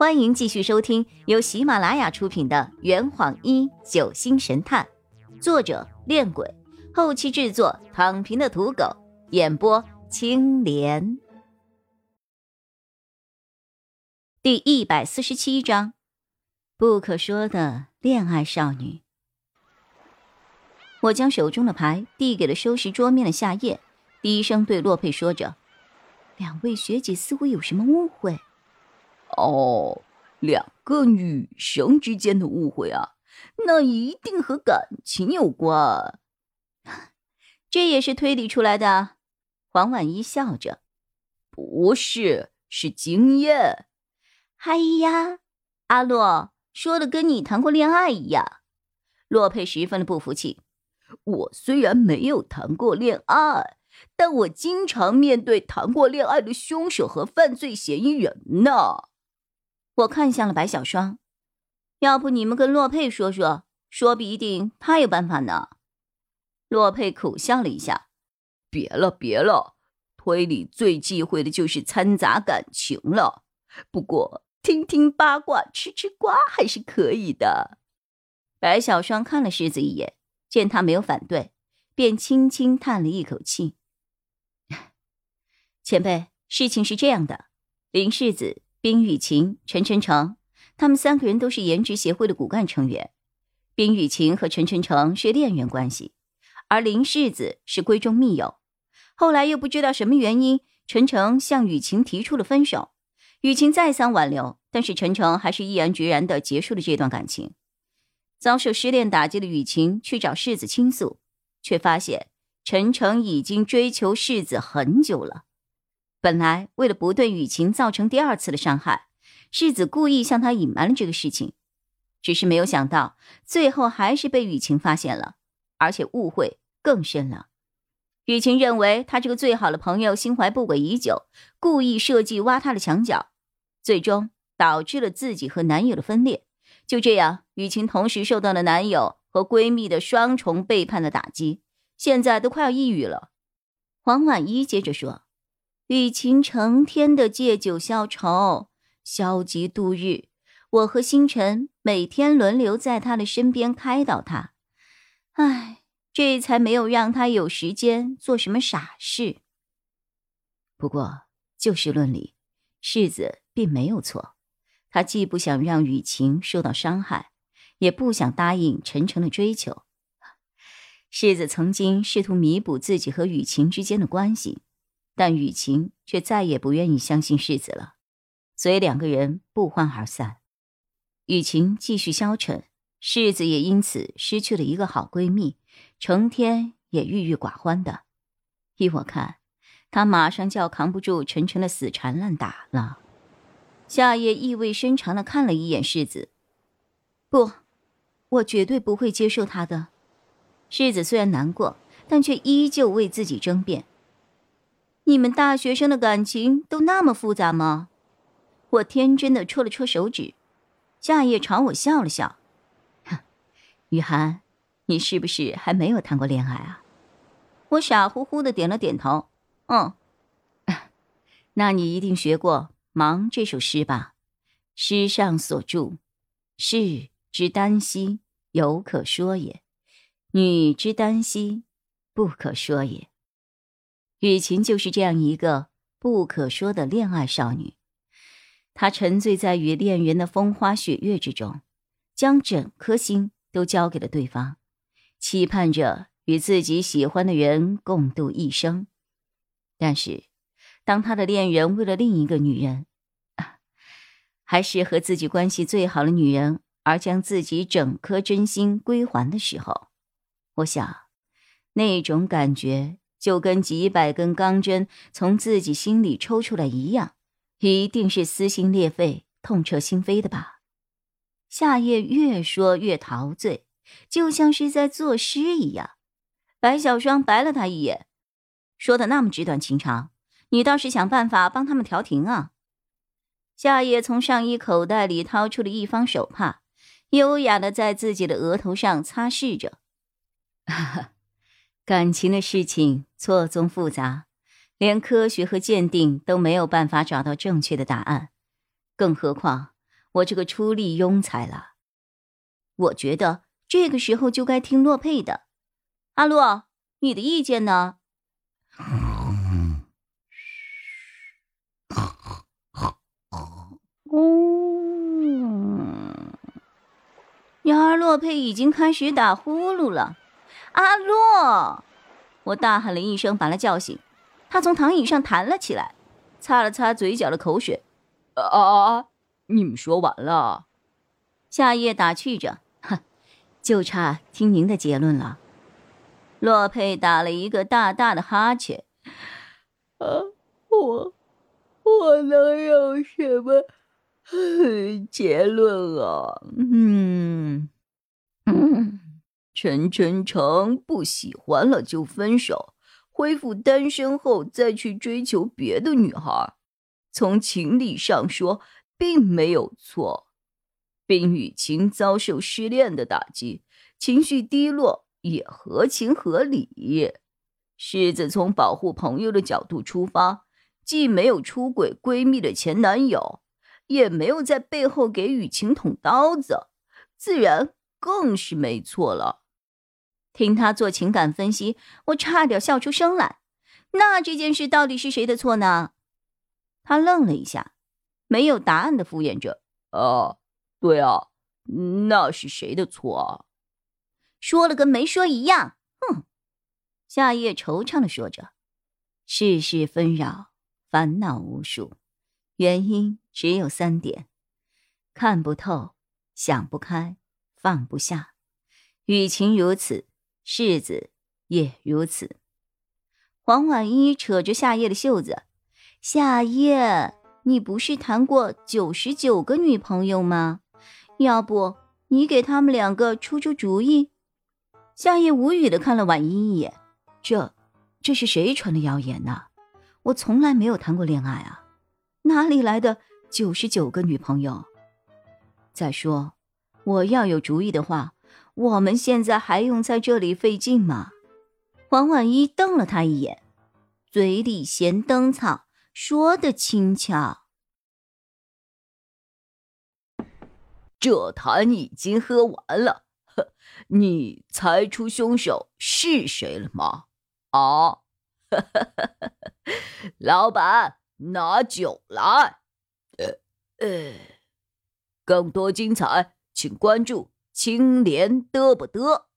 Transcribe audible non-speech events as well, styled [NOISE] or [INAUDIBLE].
欢迎继续收听由喜马拉雅出品的《圆谎一九星神探》，作者：恋鬼，后期制作：躺平的土狗，演播：青莲。第一百四十七章：不可说的恋爱少女。我将手中的牌递给了收拾桌面的夏夜，低声对洛佩说着：“两位学姐似乎有什么误会。”哦，两个女生之间的误会啊，那一定和感情有关。[GASPS] 这也是推理出来的。黄婉一笑着：“不是，是经验。”哎呀，阿洛说的跟你谈过恋爱一样。洛佩十分的不服气：“我虽然没有谈过恋爱，但我经常面对谈过恋爱的凶手和犯罪嫌疑人呢。”我看向了白小霜，要不你们跟洛佩说说，说不一定他有办法呢。洛佩苦笑了一下：“别了，别了，推理最忌讳的就是掺杂感情了。不过听听八卦，吃吃瓜还是可以的。”白小霜看了世子一眼，见他没有反对，便轻轻叹了一口气：“ [LAUGHS] 前辈，事情是这样的，林世子。”冰雨晴、陈晨成，他们三个人都是颜值协会的骨干成员。冰雨晴和陈晨成是恋人关系，而林世子是闺中密友。后来又不知道什么原因，陈诚向雨晴提出了分手。雨晴再三挽留，但是陈诚还是毅然决然的结束了这段感情。遭受失恋打击的雨晴去找世子倾诉，却发现陈诚已经追求世子很久了。本来为了不对雨晴造成第二次的伤害，世子故意向他隐瞒了这个事情，只是没有想到最后还是被雨晴发现了，而且误会更深了。雨晴认为他这个最好的朋友心怀不轨已久，故意设计挖他的墙角，最终导致了自己和男友的分裂。就这样，雨晴同时受到了男友和闺蜜的双重背叛的打击，现在都快要抑郁了。黄婉一接着说。雨晴成天的借酒消愁，消极度日。我和星辰每天轮流在他的身边开导他，唉，这才没有让他有时间做什么傻事。不过就事论理，世子并没有错。他既不想让雨晴受到伤害，也不想答应晨晨的追求。世子曾经试图弥补自己和雨晴之间的关系。但雨晴却再也不愿意相信世子了，所以两个人不欢而散。雨晴继续消沉，世子也因此失去了一个好闺蜜，成天也郁郁寡欢的。依我看，他马上就要扛不住晨晨的死缠烂打了。夏夜意味深长的看了一眼世子，不，我绝对不会接受他的。世子虽然难过，但却依旧为自己争辩。你们大学生的感情都那么复杂吗？我天真的戳了戳手指，夏夜朝我笑了笑，哼，雨涵，你是不是还没有谈过恋爱啊？我傻乎乎的点了点头，嗯，那你一定学过《忙》这首诗吧？诗上所著，士之耽兮，犹可说也；女之耽兮，不可说也。雨晴就是这样一个不可说的恋爱少女，她沉醉在与恋人的风花雪月之中，将整颗心都交给了对方，期盼着与自己喜欢的人共度一生。但是，当他的恋人为了另一个女人，还是和自己关系最好的女人而将自己整颗真心归还的时候，我想，那种感觉。就跟几百根钢针从自己心里抽出来一样，一定是撕心裂肺、痛彻心扉的吧？夏夜越说越陶醉，就像是在作诗一样。白小霜白了他一眼，说的那么纸短情长，你倒是想办法帮他们调停啊！夏夜从上衣口袋里掏出了一方手帕，优雅的在自己的额头上擦拭着。[LAUGHS] 感情的事情错综复杂，连科学和鉴定都没有办法找到正确的答案，更何况我这个出力庸才了。我觉得这个时候就该听洛佩的。阿洛，你的意见呢？嗯，然而洛佩已经开始打呼噜了。阿洛，我大喊了一声，把他叫醒。他从躺椅上弹了起来，擦了擦嘴角的口水。啊！你们说完了？夏夜打趣着。哼，就差听您的结论了。洛佩打了一个大大的哈欠。啊，我我能有什么结论啊？嗯嗯，陈晨诚不喜欢了就分手。恢复单身后再去追求别的女孩，从情理上说并没有错。冰雨晴遭受失恋的打击，情绪低落也合情合理。狮子从保护朋友的角度出发，既没有出轨闺蜜的前男友，也没有在背后给雨晴捅刀子，自然更是没错了。听他做情感分析，我差点笑出声来。那这件事到底是谁的错呢？他愣了一下，没有答案的敷衍着：“啊，对啊，那是谁的错啊？”说了跟没说一样。哼，夏夜惆怅的说着：“世事纷扰，烦恼无数，原因只有三点：看不透，想不开，放不下。与其如此。”世子也如此。黄婉一扯着夏夜的袖子：“夏夜，你不是谈过九十九个女朋友吗？要不你给他们两个出出主意？”夏夜无语的看了婉一一眼：“这，这是谁传的谣言呢？我从来没有谈过恋爱啊，哪里来的九十九个女朋友？再说，我要有主意的话。”我们现在还用在这里费劲吗？王婉一瞪了他一眼，嘴里闲灯草，说的轻巧。这坛已经喝完了，呵你猜出凶手是谁了吗？啊，老板，拿酒来。呃呃，更多精彩，请关注。青莲得不得。